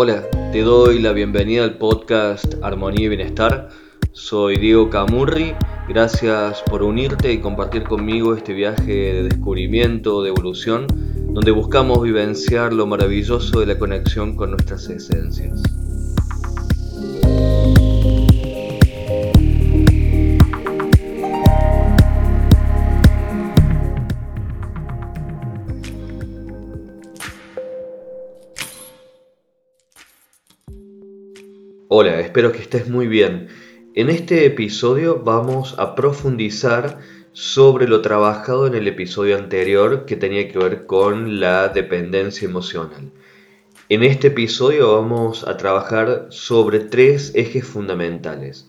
Hola, te doy la bienvenida al podcast Armonía y Bienestar. Soy Diego Camurri. Gracias por unirte y compartir conmigo este viaje de descubrimiento, de evolución, donde buscamos vivenciar lo maravilloso de la conexión con nuestras esencias. Hola, espero que estés muy bien. En este episodio vamos a profundizar sobre lo trabajado en el episodio anterior que tenía que ver con la dependencia emocional. En este episodio vamos a trabajar sobre tres ejes fundamentales.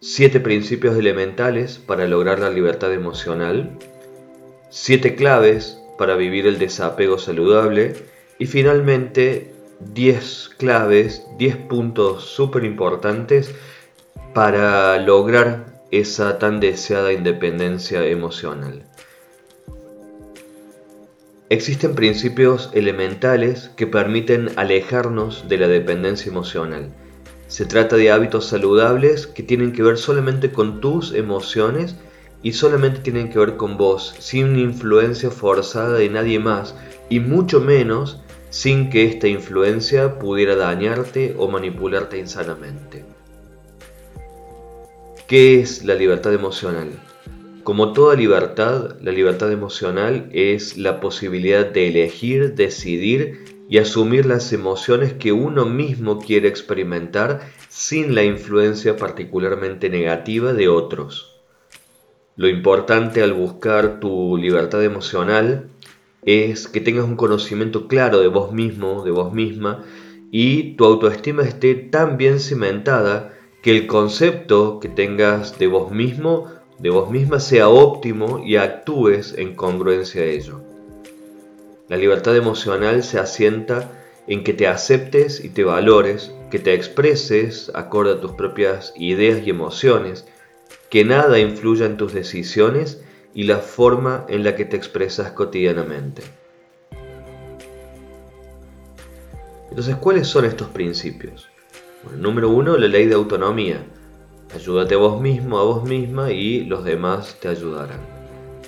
Siete principios elementales para lograr la libertad emocional. Siete claves para vivir el desapego saludable. Y finalmente 10 claves, 10 puntos súper importantes para lograr esa tan deseada independencia emocional. Existen principios elementales que permiten alejarnos de la dependencia emocional. Se trata de hábitos saludables que tienen que ver solamente con tus emociones y solamente tienen que ver con vos, sin influencia forzada de nadie más y mucho menos sin que esta influencia pudiera dañarte o manipularte insanamente. ¿Qué es la libertad emocional? Como toda libertad, la libertad emocional es la posibilidad de elegir, decidir y asumir las emociones que uno mismo quiere experimentar sin la influencia particularmente negativa de otros. Lo importante al buscar tu libertad emocional es que tengas un conocimiento claro de vos mismo, de vos misma, y tu autoestima esté tan bien cimentada que el concepto que tengas de vos mismo, de vos misma, sea óptimo y actúes en congruencia a ello. La libertad emocional se asienta en que te aceptes y te valores, que te expreses acorde a tus propias ideas y emociones, que nada influya en tus decisiones y la forma en la que te expresas cotidianamente. Entonces, ¿cuáles son estos principios? número uno, la ley de autonomía. Ayúdate a vos mismo, a vos misma y los demás te ayudarán.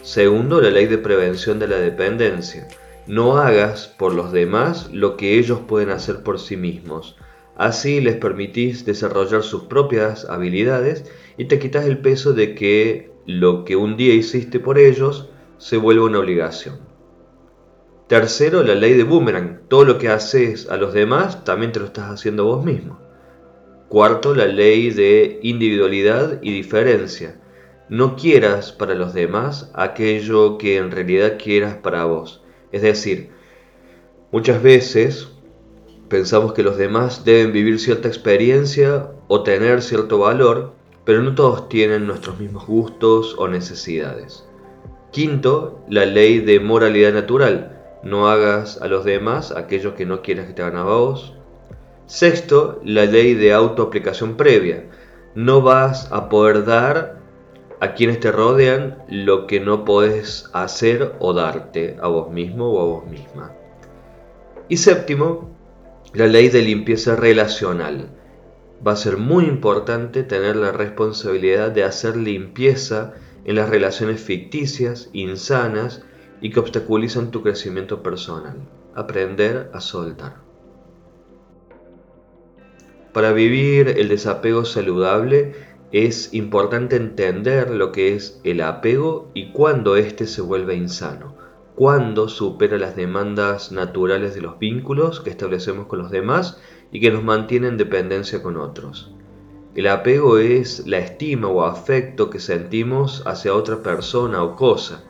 Segundo, la ley de prevención de la dependencia. No hagas por los demás lo que ellos pueden hacer por sí mismos. Así les permitís desarrollar sus propias habilidades y te quitas el peso de que lo que un día hiciste por ellos se vuelve una obligación. Tercero, la ley de boomerang. Todo lo que haces a los demás también te lo estás haciendo vos mismo. Cuarto, la ley de individualidad y diferencia. No quieras para los demás aquello que en realidad quieras para vos. Es decir, muchas veces pensamos que los demás deben vivir cierta experiencia o tener cierto valor pero no todos tienen nuestros mismos gustos o necesidades. Quinto, la ley de moralidad natural. No hagas a los demás aquello que no quieras que te hagan a vos. Sexto, la ley de autoaplicación previa. No vas a poder dar a quienes te rodean lo que no puedes hacer o darte a vos mismo o a vos misma. Y séptimo, la ley de limpieza relacional va a ser muy importante tener la responsabilidad de hacer limpieza en las relaciones ficticias, insanas y que obstaculizan tu crecimiento personal. Aprender a soltar. Para vivir el desapego saludable es importante entender lo que es el apego y cuándo éste se vuelve insano, cuándo supera las demandas naturales de los vínculos que establecemos con los demás y que nos mantiene en dependencia con otros. El apego es la estima o afecto que sentimos hacia otra persona o cosa.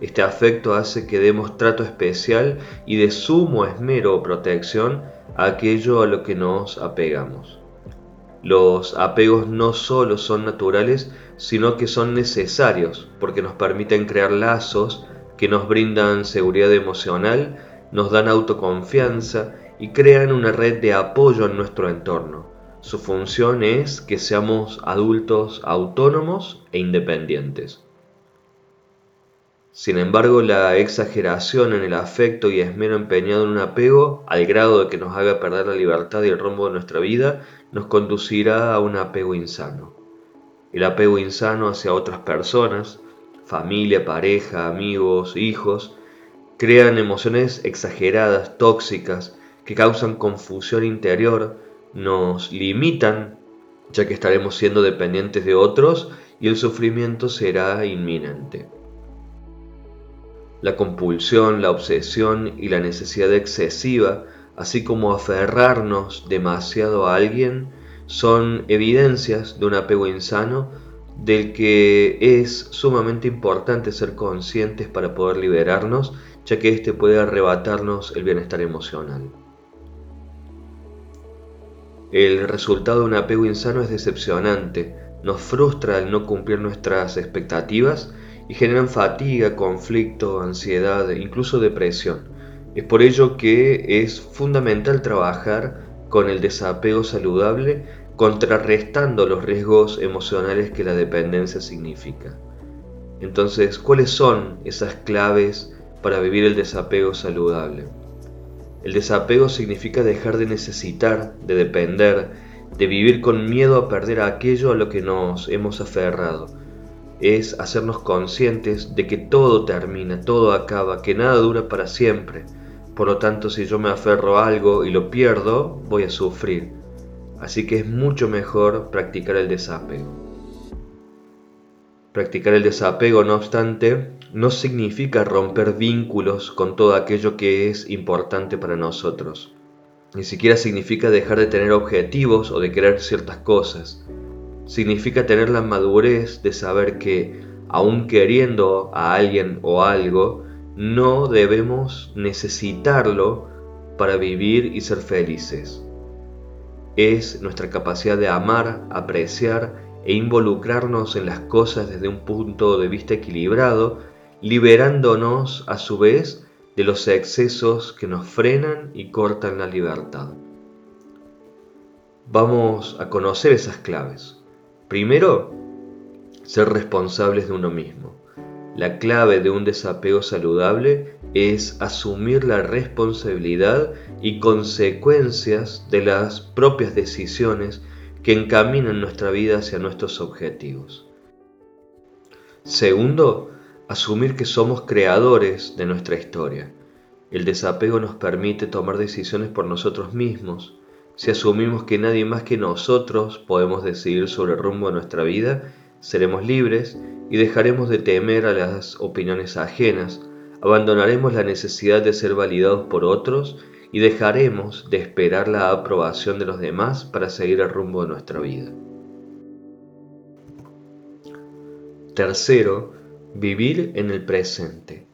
Este afecto hace que demos trato especial y de sumo esmero o protección a aquello a lo que nos apegamos. Los apegos no solo son naturales, sino que son necesarios porque nos permiten crear lazos que nos brindan seguridad emocional, nos dan autoconfianza y crean una red de apoyo en nuestro entorno. Su función es que seamos adultos autónomos e independientes. Sin embargo, la exageración en el afecto y esmero empeñado en un apego, al grado de que nos haga perder la libertad y el rumbo de nuestra vida, nos conducirá a un apego insano. El apego insano hacia otras personas, familia, pareja, amigos, hijos, crean emociones exageradas, tóxicas, que causan confusión interior, nos limitan, ya que estaremos siendo dependientes de otros y el sufrimiento será inminente. La compulsión, la obsesión y la necesidad excesiva, así como aferrarnos demasiado a alguien, son evidencias de un apego insano del que es sumamente importante ser conscientes para poder liberarnos, ya que éste puede arrebatarnos el bienestar emocional. El resultado de un apego insano es decepcionante, nos frustra el no cumplir nuestras expectativas y generan fatiga, conflicto, ansiedad incluso depresión. Es por ello que es fundamental trabajar con el desapego saludable contrarrestando los riesgos emocionales que la dependencia significa. Entonces, ¿cuáles son esas claves para vivir el desapego saludable? El desapego significa dejar de necesitar, de depender, de vivir con miedo a perder aquello a lo que nos hemos aferrado es hacernos conscientes de que todo termina, todo acaba, que nada dura para siempre. Por lo tanto, si yo me aferro a algo y lo pierdo, voy a sufrir. Así que es mucho mejor practicar el desapego. Practicar el desapego, no obstante, no significa romper vínculos con todo aquello que es importante para nosotros. Ni siquiera significa dejar de tener objetivos o de querer ciertas cosas significa tener la madurez de saber que, aun queriendo a alguien o algo, no debemos necesitarlo para vivir y ser felices. Es nuestra capacidad de amar, apreciar e involucrarnos en las cosas desde un punto de vista equilibrado, liberándonos a su vez de los excesos que nos frenan y cortan la libertad. Vamos a conocer esas claves. Primero, ser responsables de uno mismo. La clave de un desapego saludable es asumir la responsabilidad y consecuencias de las propias decisiones que encaminan nuestra vida hacia nuestros objetivos. Segundo, asumir que somos creadores de nuestra historia. El desapego nos permite tomar decisiones por nosotros mismos, si asumimos que nadie más que nosotros podemos decidir sobre el rumbo de nuestra vida, seremos libres y dejaremos de temer a las opiniones ajenas, abandonaremos la necesidad de ser validados por otros y dejaremos de esperar la aprobación de los demás para seguir el rumbo de nuestra vida. Tercero, vivir en el presente.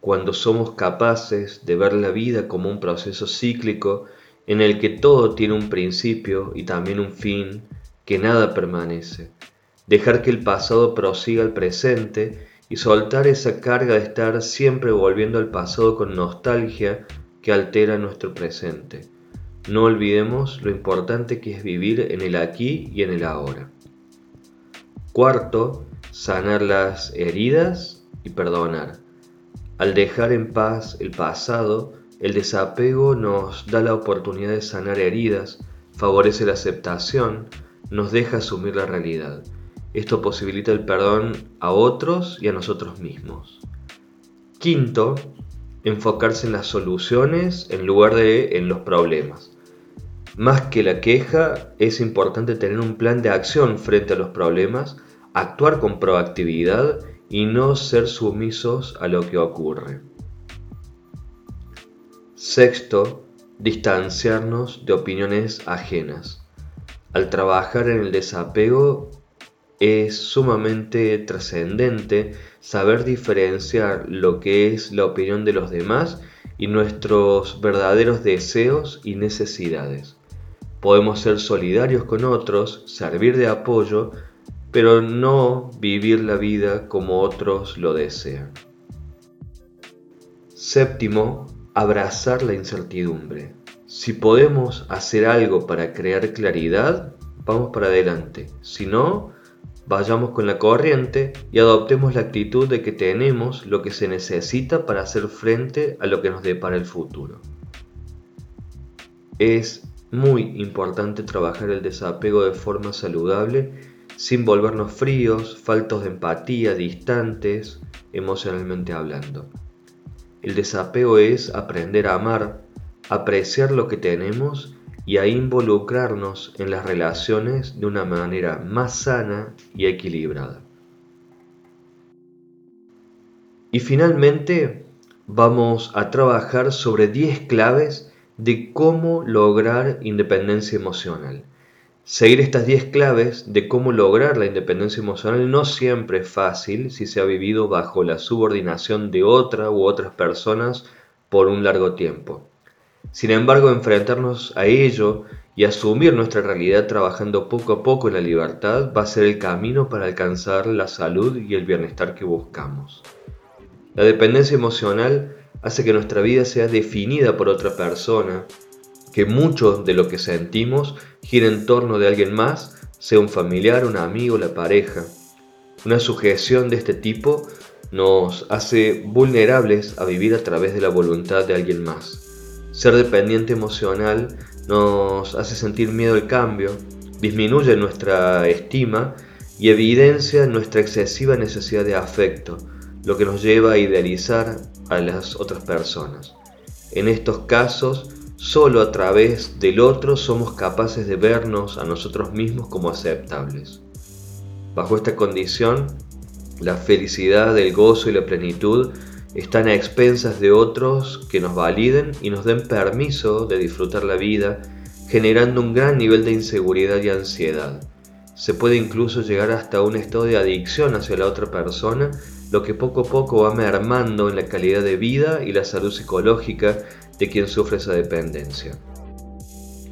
Cuando somos capaces de ver la vida como un proceso cíclico, en el que todo tiene un principio y también un fin, que nada permanece. Dejar que el pasado prosiga al presente y soltar esa carga de estar siempre volviendo al pasado con nostalgia que altera nuestro presente. No olvidemos lo importante que es vivir en el aquí y en el ahora. Cuarto, sanar las heridas y perdonar. Al dejar en paz el pasado, el desapego nos da la oportunidad de sanar heridas, favorece la aceptación, nos deja asumir la realidad. Esto posibilita el perdón a otros y a nosotros mismos. Quinto, enfocarse en las soluciones en lugar de en los problemas. Más que la queja, es importante tener un plan de acción frente a los problemas, actuar con proactividad y no ser sumisos a lo que ocurre. Sexto, distanciarnos de opiniones ajenas. Al trabajar en el desapego es sumamente trascendente saber diferenciar lo que es la opinión de los demás y nuestros verdaderos deseos y necesidades. Podemos ser solidarios con otros, servir de apoyo, pero no vivir la vida como otros lo desean. Séptimo, abrazar la incertidumbre. Si podemos hacer algo para crear claridad, vamos para adelante. Si no, vayamos con la corriente y adoptemos la actitud de que tenemos lo que se necesita para hacer frente a lo que nos depara el futuro. Es muy importante trabajar el desapego de forma saludable sin volvernos fríos, faltos de empatía, distantes, emocionalmente hablando. El desapego es aprender a amar, apreciar lo que tenemos y a involucrarnos en las relaciones de una manera más sana y equilibrada. Y finalmente vamos a trabajar sobre 10 claves de cómo lograr independencia emocional. Seguir estas 10 claves de cómo lograr la independencia emocional no siempre es fácil si se ha vivido bajo la subordinación de otra u otras personas por un largo tiempo. Sin embargo, enfrentarnos a ello y asumir nuestra realidad trabajando poco a poco en la libertad va a ser el camino para alcanzar la salud y el bienestar que buscamos. La dependencia emocional hace que nuestra vida sea definida por otra persona, que mucho de lo que sentimos gira en torno de alguien más, sea un familiar, un amigo, la pareja. Una sujeción de este tipo nos hace vulnerables a vivir a través de la voluntad de alguien más. Ser dependiente emocional nos hace sentir miedo al cambio, disminuye nuestra estima y evidencia nuestra excesiva necesidad de afecto, lo que nos lleva a idealizar a las otras personas. En estos casos, solo a través del otro somos capaces de vernos a nosotros mismos como aceptables. Bajo esta condición, la felicidad, el gozo y la plenitud están a expensas de otros que nos validen y nos den permiso de disfrutar la vida, generando un gran nivel de inseguridad y ansiedad. Se puede incluso llegar hasta un estado de adicción hacia la otra persona, lo que poco a poco va mermando en la calidad de vida y la salud psicológica de quien sufre esa dependencia.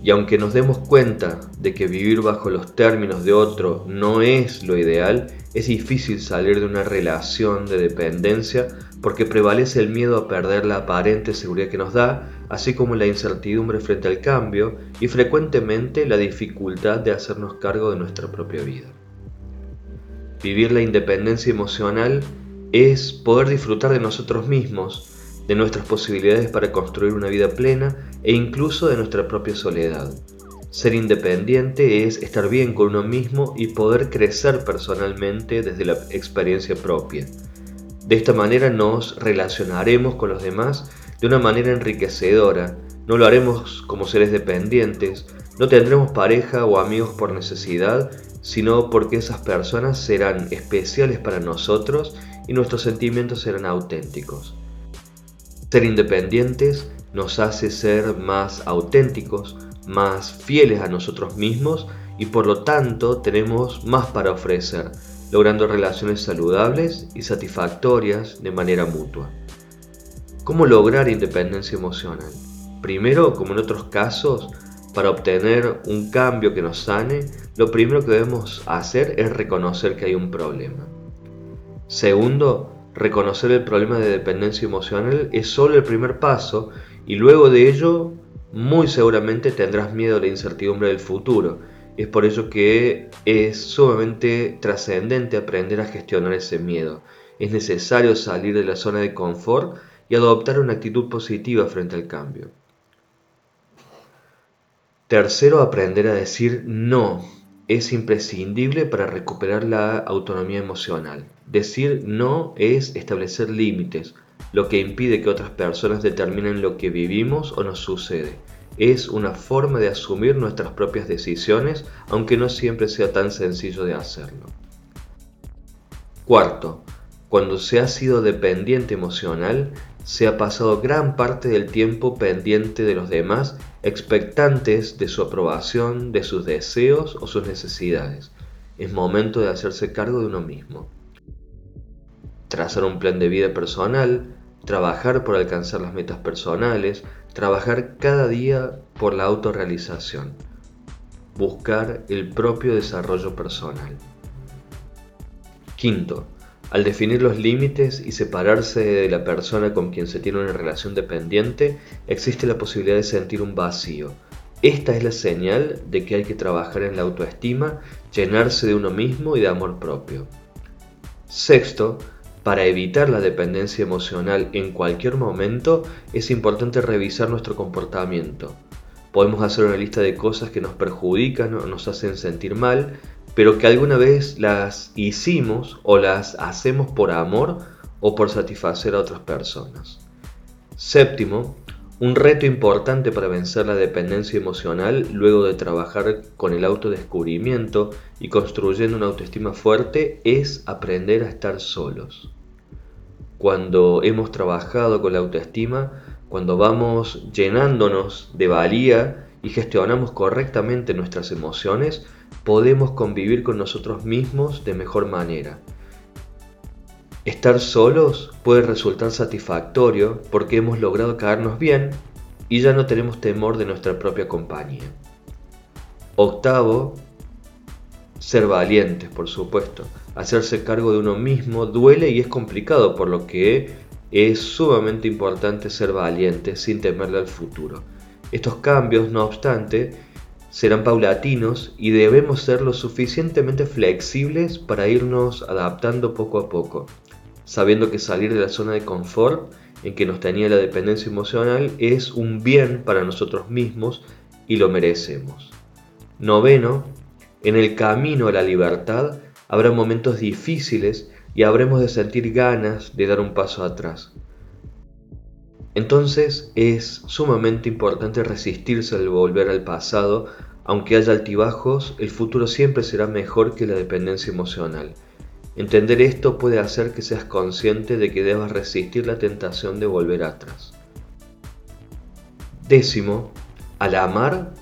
Y aunque nos demos cuenta de que vivir bajo los términos de otro no es lo ideal, es difícil salir de una relación de dependencia porque prevalece el miedo a perder la aparente seguridad que nos da, así como la incertidumbre frente al cambio y frecuentemente la dificultad de hacernos cargo de nuestra propia vida. Vivir la independencia emocional es poder disfrutar de nosotros mismos, de nuestras posibilidades para construir una vida plena e incluso de nuestra propia soledad. Ser independiente es estar bien con uno mismo y poder crecer personalmente desde la experiencia propia. De esta manera nos relacionaremos con los demás de una manera enriquecedora, no lo haremos como seres dependientes, no tendremos pareja o amigos por necesidad, sino porque esas personas serán especiales para nosotros y nuestros sentimientos serán auténticos. Ser independientes nos hace ser más auténticos, más fieles a nosotros mismos y por lo tanto tenemos más para ofrecer logrando relaciones saludables y satisfactorias de manera mutua. ¿Cómo lograr independencia emocional? Primero, como en otros casos, para obtener un cambio que nos sane, lo primero que debemos hacer es reconocer que hay un problema. Segundo, reconocer el problema de dependencia emocional es solo el primer paso y luego de ello muy seguramente tendrás miedo a la incertidumbre del futuro es por ello que es sumamente trascendente aprender a gestionar ese miedo. Es necesario salir de la zona de confort y adoptar una actitud positiva frente al cambio. Tercero, aprender a decir no. Es imprescindible para recuperar la autonomía emocional. Decir no es establecer límites, lo que impide que otras personas determinen lo que vivimos o nos sucede es una forma de asumir nuestras propias decisiones, aunque no siempre sea tan sencillo de hacerlo. Cuarto, cuando se ha sido dependiente emocional, se ha pasado gran parte del tiempo pendiente de los demás, expectantes de su aprobación, de sus deseos o sus necesidades. Es momento de hacerse cargo de uno mismo. Trazar un plan de vida personal, trabajar por alcanzar las metas personales, trabajar cada día por la autorrealización, buscar el propio desarrollo personal. Quinto, al definir los límites y separarse de la persona con quien se tiene una relación dependiente, existe la posibilidad de sentir un vacío. Esta es la señal de que hay que trabajar en la autoestima, llenarse de uno mismo y de amor propio. Sexto, para evitar la dependencia emocional en cualquier momento, es importante revisar nuestro comportamiento. Podemos hacer una lista de cosas que nos perjudican o nos hacen sentir mal, pero que alguna vez las hicimos o las hacemos por amor o por satisfacer a otras personas. Séptimo, un reto importante para vencer la dependencia emocional luego de trabajar con el autodescubrimiento y construyendo una autoestima fuerte es aprender a estar solos. Cuando hemos trabajado con la autoestima, cuando vamos llenándonos de valía y gestionamos correctamente nuestras emociones, podemos convivir con nosotros mismos de mejor manera Estar solos puede resultar satisfactorio porque hemos logrado caernos bien y ya no tenemos temor de nuestra propia compañía. Octavo, ser valientes, por supuesto. Hacerse cargo de uno mismo duele y es complicado, por lo que es sumamente importante ser valiente sin temerle al futuro. Estos cambios, no obstante, serán paulatinos y debemos ser lo suficientemente flexibles para irnos adaptando poco a poco sabiendo que salir de la zona de confort en que nos tenía la dependencia emocional es un bien para nosotros mismos y lo merecemos. Noveno, en el camino a la libertad habrá momentos difíciles y habremos de sentir ganas de dar un paso atrás. Entonces es sumamente importante resistirse al volver al pasado, aunque haya altibajos, el futuro siempre será mejor que la dependencia emocional. Entender esto puede hacer que seas consciente de que debas resistir la tentación de volver atrás. Décimo, al amar,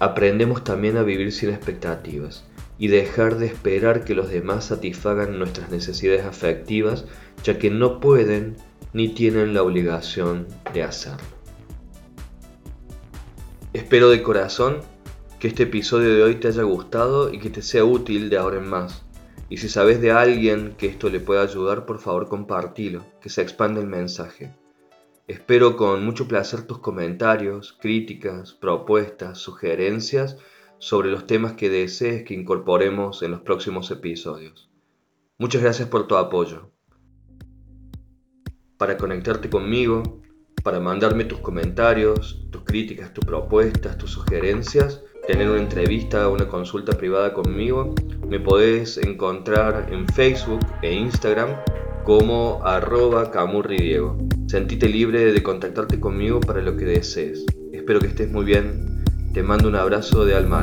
aprendemos también a vivir sin expectativas y dejar de esperar que los demás satisfagan nuestras necesidades afectivas, ya que no pueden ni tienen la obligación de hacerlo. Espero de corazón que este episodio de hoy te haya gustado y que te sea útil de ahora en más. Y si sabes de alguien que esto le pueda ayudar, por favor compartilo, que se expande el mensaje. Espero con mucho placer tus comentarios, críticas, propuestas, sugerencias sobre los temas que desees que incorporemos en los próximos episodios. Muchas gracias por tu apoyo. Para conectarte conmigo, para mandarme tus comentarios, tus críticas, tus propuestas, tus sugerencias, tener una entrevista, una consulta privada conmigo, me podés encontrar en Facebook e Instagram como arroba camurridiego. Sentite libre de contactarte conmigo para lo que desees. Espero que estés muy bien. Te mando un abrazo de alma.